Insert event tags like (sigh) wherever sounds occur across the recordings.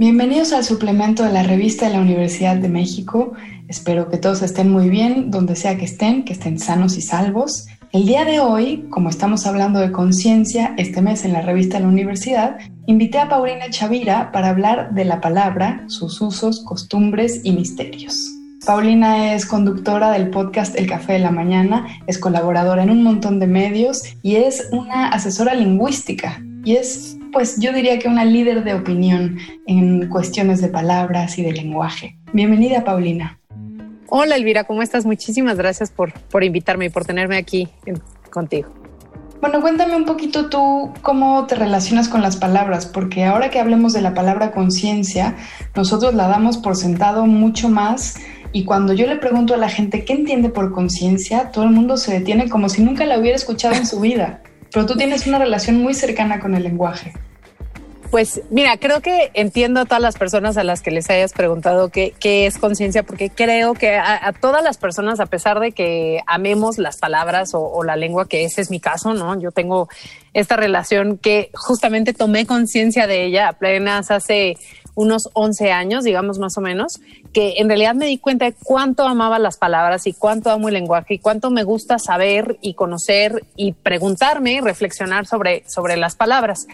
Bienvenidos al suplemento de la revista de la Universidad de México. Espero que todos estén muy bien, donde sea que estén, que estén sanos y salvos. El día de hoy, como estamos hablando de conciencia este mes en la revista de la universidad, invité a Paulina Chavira para hablar de la palabra, sus usos, costumbres y misterios. Paulina es conductora del podcast El Café de la Mañana, es colaboradora en un montón de medios y es una asesora lingüística y es pues yo diría que una líder de opinión en cuestiones de palabras y de lenguaje. Bienvenida, Paulina. Hola, Elvira, ¿cómo estás? Muchísimas gracias por, por invitarme y por tenerme aquí contigo. Bueno, cuéntame un poquito tú cómo te relacionas con las palabras, porque ahora que hablemos de la palabra conciencia, nosotros la damos por sentado mucho más y cuando yo le pregunto a la gente qué entiende por conciencia, todo el mundo se detiene como si nunca la hubiera escuchado en su vida. (laughs) Pero tú tienes una relación muy cercana con el lenguaje. Pues mira, creo que entiendo a todas las personas a las que les hayas preguntado qué, es conciencia, porque creo que a, todas las personas, a pesar de que amemos las palabras o, o, la lengua, que ese es mi caso, ¿no? Yo tengo esta relación que justamente tomé conciencia de ella apenas hace unos 11 años, digamos más o menos, que en realidad me di cuenta de cuánto amaba las palabras y cuánto amo el lenguaje y cuánto me gusta saber y conocer y preguntarme y reflexionar sobre, sobre las palabras.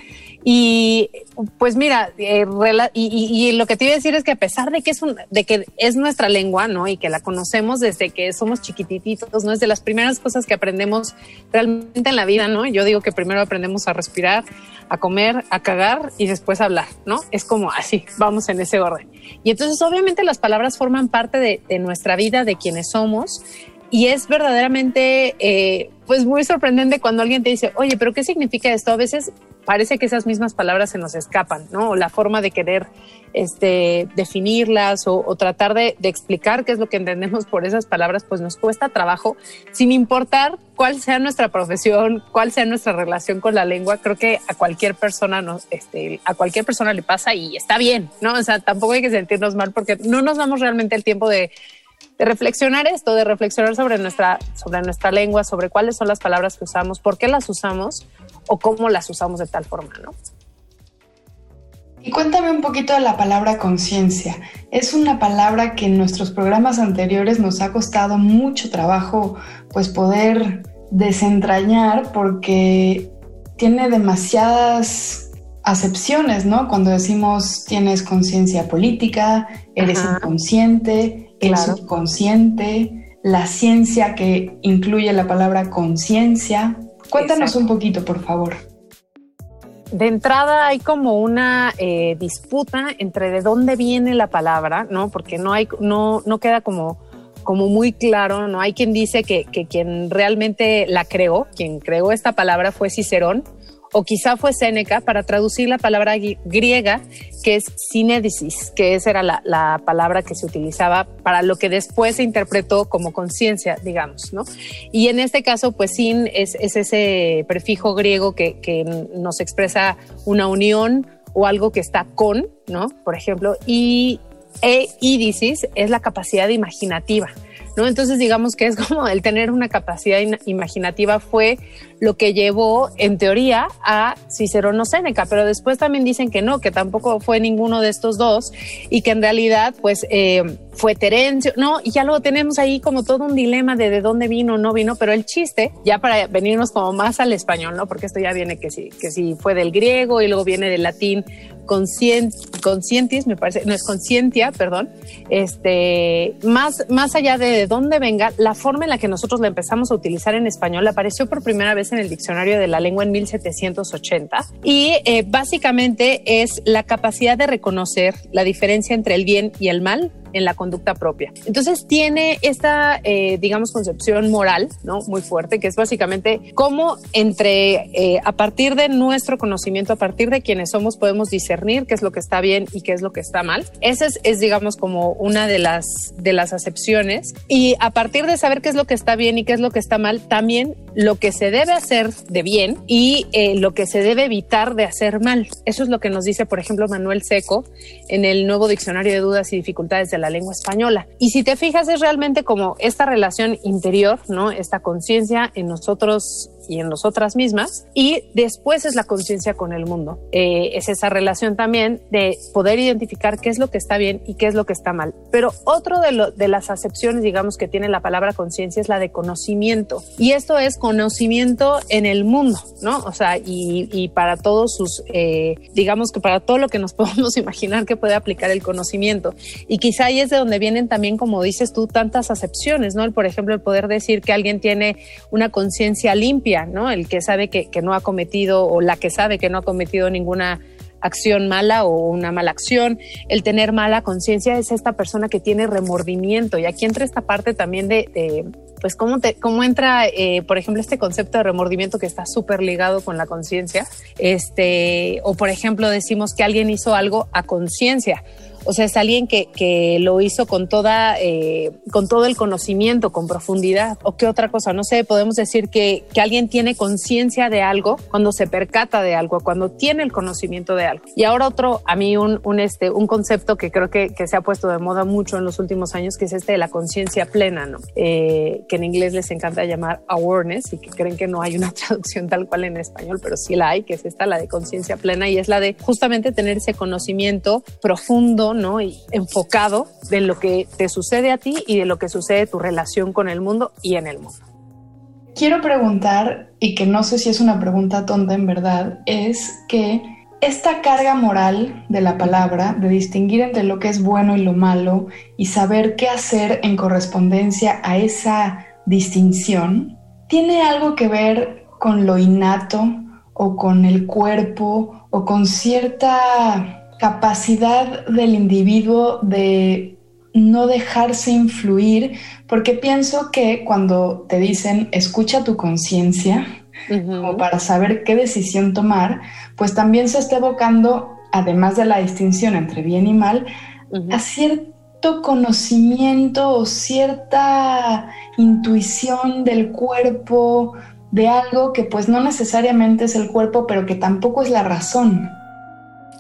Y pues mira, eh, y, lo que te iba a decir es que a pesar de que es, un, de que es nuestra lengua, ¿no? Y que la conocemos desde que somos chiquititos, ¿no? Es de las primeras cosas que aprendemos realmente en la vida, ¿no? Yo digo que primero aprendemos a respirar, a comer, a cagar y después a hablar, ¿no? Es como así, vamos en ese orden. Y entonces obviamente las palabras forman parte de, de nuestra vida, de quienes somos y es verdaderamente eh, pues muy sorprendente cuando alguien te dice, oye, pero ¿qué significa esto? A veces parece que esas mismas palabras se nos escapan, ¿no? O la forma de querer este, definirlas o, tratar de, explicar qué es lo que entendemos por esas palabras, pues nos cuesta trabajo, sin importar cuál sea nuestra profesión, cuál sea nuestra relación con la lengua. Creo que a cualquier persona nos, este, a cualquier persona le pasa y está bien, ¿no? O sea, tampoco hay que sentirnos mal porque no nos damos realmente el tiempo de de reflexionar esto, de reflexionar sobre nuestra, sobre nuestra lengua, sobre cuáles son las palabras que usamos, por qué las usamos o cómo las usamos de tal forma, ¿no? Y cuéntame un poquito de la palabra conciencia. Es una palabra que en nuestros programas anteriores nos ha costado mucho trabajo pues poder desentrañar porque tiene demasiadas acepciones, ¿no? Cuando decimos tienes conciencia política, eres inconsciente, el subconsciente, la ciencia que incluye la palabra conciencia. Cuéntanos un poquito, por favor. De entrada hay como una eh, disputa entre de dónde viene la palabra, ¿no? Porque no hay, no, no queda como, como muy claro, ¿no? Hay quien dice que, que quien realmente la creó, quien creó esta palabra fue Cicerón, o quizá fue Séneca para traducir la palabra griega que es sinédisis, que esa era la, palabra que se utilizaba para lo que después se interpretó como conciencia, digamos, ¿no? Y en este caso, pues sin es, ese prefijo griego que, nos expresa una unión o algo que está con, ¿no? Por ejemplo, y e idisis es la capacidad imaginativa. ¿no? Entonces digamos que es como el tener una capacidad imaginativa fue lo que llevó en teoría a Cicerón o Séneca, pero después también dicen que no, que tampoco fue ninguno de estos dos y que en realidad pues eh, fue Terencio, ¿no? Y ya luego tenemos ahí como todo un dilema de de dónde vino no vino, pero el chiste, ya para venirnos como más al español, ¿no? Porque esto ya viene que sí, que sí fue del griego y luego viene del latín conscientis, me parece, no es conscientia, perdón, este, más, más allá de dónde venga, la forma en la que nosotros la empezamos a utilizar en español apareció por primera vez en el diccionario de la lengua en 1780 y eh, básicamente es la capacidad de reconocer la diferencia entre el bien y el mal, en la conducta propia. Entonces tiene esta, eh, digamos, concepción moral, ¿no? Muy fuerte, que es básicamente cómo entre, eh, a partir de nuestro conocimiento, a partir de quienes somos, podemos discernir qué es lo que está bien y qué es lo que está mal. Esa es, es digamos, como una de las, de las acepciones. Y a partir de saber qué es lo que está bien y qué es lo que está mal, también lo que se debe hacer de bien y eh, lo que se debe evitar de hacer mal. Eso es lo que nos dice, por ejemplo, Manuel Seco en el nuevo diccionario de dudas y dificultades de la lengua española. Y si te fijas, es realmente como esta relación interior, ¿no? Esta conciencia en nosotros y en nosotras mismas. Y después es la conciencia con el mundo. Eh, es esa relación también de poder identificar qué es lo que está bien y qué es lo que está mal. Pero otro de, lo, de las acepciones, digamos, que tiene la palabra conciencia es la de conocimiento. Y esto es conocimiento en el mundo, ¿no? O sea, y, y para todos sus, eh, digamos que para todo lo que nos (laughs) podemos imaginar que puede aplicar el conocimiento. Y quizá ahí es de donde vienen también, como dices tú, tantas acepciones, ¿no? Por ejemplo, el poder decir que alguien tiene una conciencia limpia ¿no? El que sabe que, no ha cometido o la que sabe que no ha cometido ninguna acción mala o una mala acción. El tener mala conciencia es esta persona que tiene remordimiento. Y aquí entra esta parte también de, pues, cómo, te, cómo entra, eh, por ejemplo, este concepto de remordimiento que está súper ligado con la conciencia. Este, o, por ejemplo, decimos que alguien hizo algo a conciencia o sea, es alguien que, que lo hizo con toda, eh, con todo el conocimiento, con profundidad. ¿O qué otra cosa? No sé, podemos decir que, que alguien tiene conciencia de algo cuando se percata de algo, cuando tiene el conocimiento de algo. Y ahora otro, a mí un, un, este, un concepto que creo que, que, se ha puesto de moda mucho en los últimos años, que es este de la conciencia plena, ¿no? Eh, que en inglés les encanta llamar awareness y que creen que no hay una (laughs) traducción tal cual en español, pero sí la hay, que es esta, la de conciencia plena, y es la de justamente tener ese conocimiento profundo, Y enfocado de lo que te sucede a ti y de lo que sucede tu relación con el mundo y en el mundo. Quiero preguntar, y que no sé si es una pregunta tonta en verdad, es que esta carga moral de la palabra, de distinguir entre lo que es bueno y lo malo y saber qué hacer en correspondencia a esa distinción, ¿tiene algo que ver con lo innato o con el cuerpo o con cierta capacidad del individuo de no dejarse influir, porque pienso que cuando te dicen escucha tu conciencia, como para saber qué decisión tomar, pues también se está evocando, además de la distinción entre bien y mal, a cierto conocimiento o cierta intuición del cuerpo, de algo que pues no necesariamente es el cuerpo, pero que tampoco es la razón.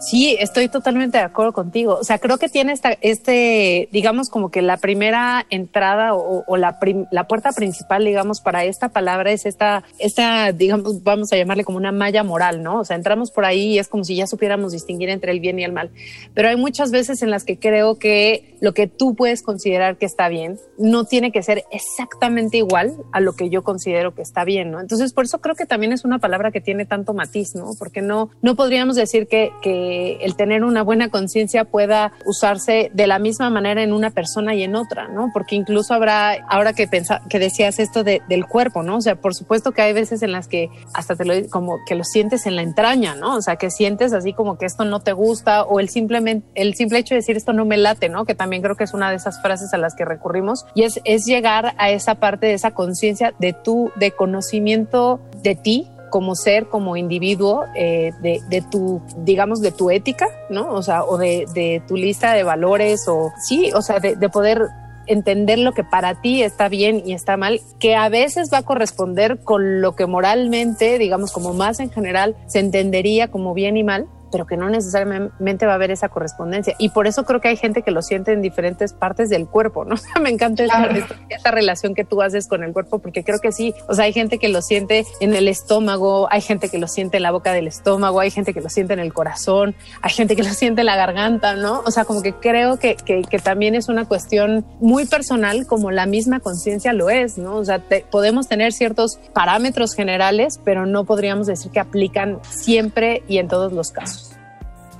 Sí, estoy totalmente de acuerdo contigo. O sea, creo que tiene esta, este, digamos, como que la primera entrada o, la, la, puerta principal, digamos, para esta palabra es esta, esta, digamos, vamos a llamarle como una malla moral, ¿no? O sea, entramos por ahí y es como si ya supiéramos distinguir entre el bien y el mal. Pero hay muchas veces en las que creo que lo que tú puedes considerar que está bien no tiene que ser exactamente igual a lo que yo considero que está bien, ¿no? Entonces, por eso creo que también es una palabra que tiene tanto matiz, ¿no? Porque no, no podríamos decir que, que el tener una buena conciencia pueda usarse de la misma manera en una persona y en otra, ¿no? Porque incluso habrá, ahora que pensa, que decías esto del cuerpo, ¿no? O sea, por supuesto que hay veces en las que hasta te lo como que lo sientes en la entraña, ¿no? O sea, que sientes así como que esto no te gusta o el simplemente el simple hecho de decir esto no me late, ¿no? Que también creo que es una de esas frases a las que recurrimos y es es llegar a esa parte de esa conciencia de tu de conocimiento de ti como ser, como individuo, eh, de, tu, digamos, de tu ética, ¿no? O sea, o de, tu lista de valores, o sí, o sea, de, poder entender lo que para ti está bien y está mal, que a veces va a corresponder con lo que moralmente, digamos, como más en general, se entendería como bien y mal, pero que no necesariamente va a haber esa correspondencia. Y por eso creo que hay gente que lo siente en diferentes partes del cuerpo, ¿no? (laughs) Me encanta esta, relación que tú haces con el cuerpo, porque creo que sí, o sea, hay gente que lo siente en el estómago, hay gente que lo siente en la boca del estómago, hay gente que lo siente en el corazón, hay gente que lo siente en la garganta, ¿no? O sea, como que creo que, que, también es una cuestión muy personal, como la misma conciencia lo es, ¿no? O sea, podemos tener ciertos parámetros generales, pero no podríamos decir que aplican siempre y en todos los casos.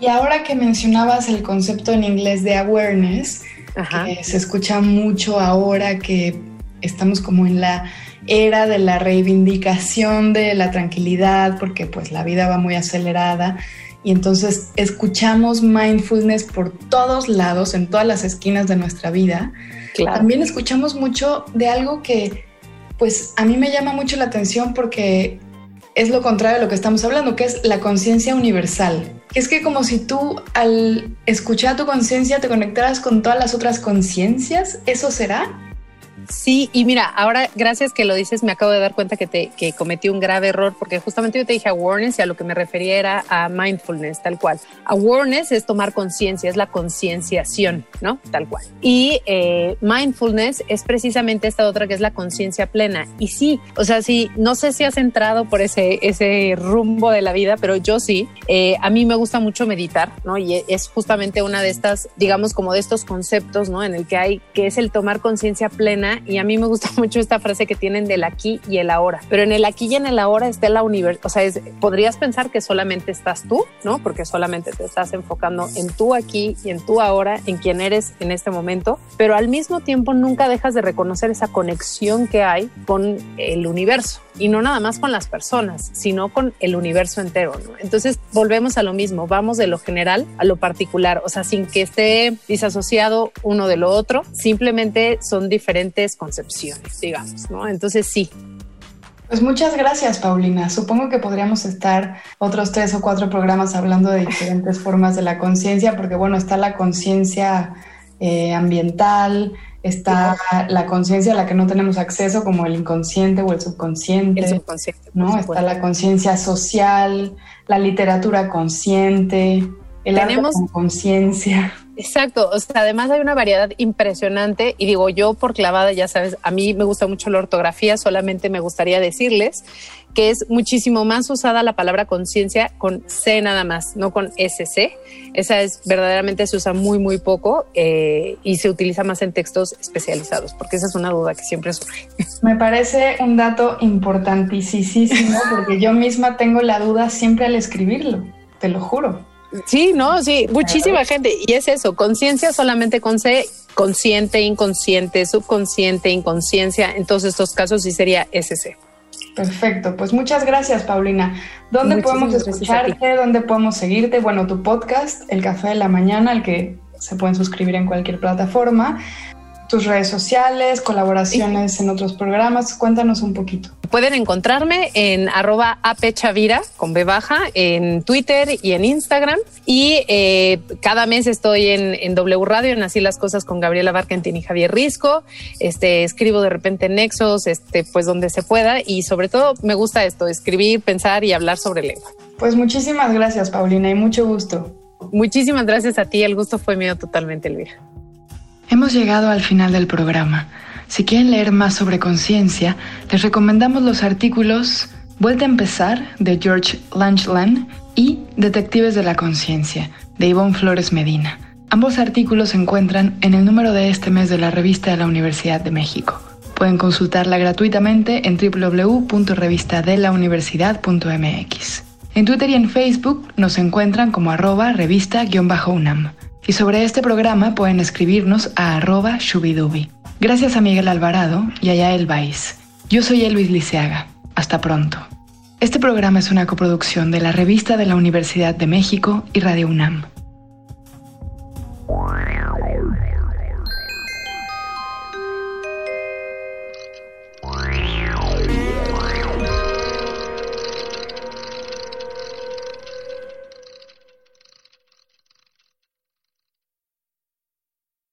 Y ahora que mencionabas el concepto en inglés de awareness, que se escucha mucho ahora que estamos como en la era de la reivindicación de la tranquilidad, porque pues la vida va muy acelerada y entonces escuchamos mindfulness por todos lados, en todas las esquinas de nuestra vida, también escuchamos mucho de algo que pues a mí me llama mucho la atención porque es lo contrario de lo que estamos hablando, que es la conciencia universal. Es que como si tú al escuchar tu conciencia te conectaras con todas las otras conciencias, ¿eso será? Sí, y mira, ahora gracias que lo dices, me acabo de dar cuenta que, te, que cometí un grave error porque justamente yo te dije awareness y a lo que me refería era a mindfulness, tal cual. Awareness es tomar conciencia, es la concienciación, ¿no? Tal cual. Y eh, mindfulness es precisamente esta otra que es la conciencia plena. Y sí, o sea, sí, no sé si has entrado por ese, ese rumbo de la vida, pero yo sí. Eh, a mí me gusta mucho meditar, ¿no? Y es justamente una de estas, digamos, como de estos conceptos, ¿no? En el que hay, que es el tomar conciencia plena y a mí me gusta (laughs) mucho esta frase que tienen del aquí y el ahora. Pero en el aquí y en el ahora está la universo, o sea, podrías pensar que solamente estás tú, ¿no? Porque solamente te estás enfocando en tú aquí y en tú ahora, en quién eres en este momento, pero al mismo tiempo nunca dejas de reconocer esa conexión que hay con el universo y no nada más con las personas, sino con el universo entero. ¿no? Entonces volvemos a lo mismo, vamos de lo general a lo particular, o sea, sin que esté disasociado uno de lo otro, simplemente son diferentes concepciones, digamos, ¿no? Entonces sí. Pues muchas gracias, Paulina. Supongo que podríamos estar otros tres o cuatro programas hablando de diferentes (laughs) formas de la conciencia, porque bueno, está la conciencia eh, ambiental, está la conciencia a la que no tenemos acceso, como el inconsciente o el subconsciente. El subconsciente. ¿no? Está la conciencia social, la literatura consciente, el Tenemos... arte con conciencia. Exacto, o sea, además hay una variedad impresionante y digo yo por clavada, ya sabes, a mí me gusta mucho la ortografía, solamente me gustaría decirles que es muchísimo más usada la palabra conciencia con C nada más, no con SC. Esa es verdaderamente se usa muy, muy poco eh, y se utiliza más en textos especializados, porque esa es una duda que siempre surge. (laughs) Me parece un dato importantísimo porque yo misma tengo la duda siempre al escribirlo, te lo juro. Sí, no, sí, muchísima gente. Y es eso, conciencia solamente con C, consciente, inconsciente, subconsciente, inconsciencia. En todos estos casos sí sería SC. Perfecto, pues muchas gracias, Paulina. ¿Dónde podemos escucharte? ¿Dónde podemos seguirte? Bueno, tu podcast, El Café de la Mañana, al que se pueden suscribir en cualquier plataforma tus redes sociales, colaboraciones en otros programas. Cuéntanos un poquito. Pueden encontrarme en arroba apechavira con B baja en Twitter y en Instagram. Y eh, cada mes estoy en, W Radio, en Así las Cosas con Gabriela Barkentin y Javier Risco. Este, escribo de repente en Nexos, este, pues donde se pueda. Y sobre todo me gusta esto, escribir, pensar y hablar sobre lengua. Pues muchísimas gracias, Paulina, y mucho gusto. Muchísimas gracias a ti. El gusto fue mío totalmente, Elvira. Hemos llegado al final del programa. Si quieren leer más sobre conciencia, les recomendamos los artículos Vuelta a empezar de George Lanchland y Detectives de la Conciencia de Ivonne Flores Medina. Ambos artículos se encuentran en el número de este mes de la revista de la Universidad de México. Pueden consultarla gratuitamente en www.revistadelauniversidad.mx. En Twitter y en Facebook nos encuentran como arroba revista-unam. Y sobre este programa pueden escribirnos a arroba shubidubi. Gracias a Miguel Alvarado y a Yael Baiz. Yo soy Elvis Liceaga. Hasta pronto. Este programa es una coproducción de la Revista de la Universidad de México y Radio UNAM.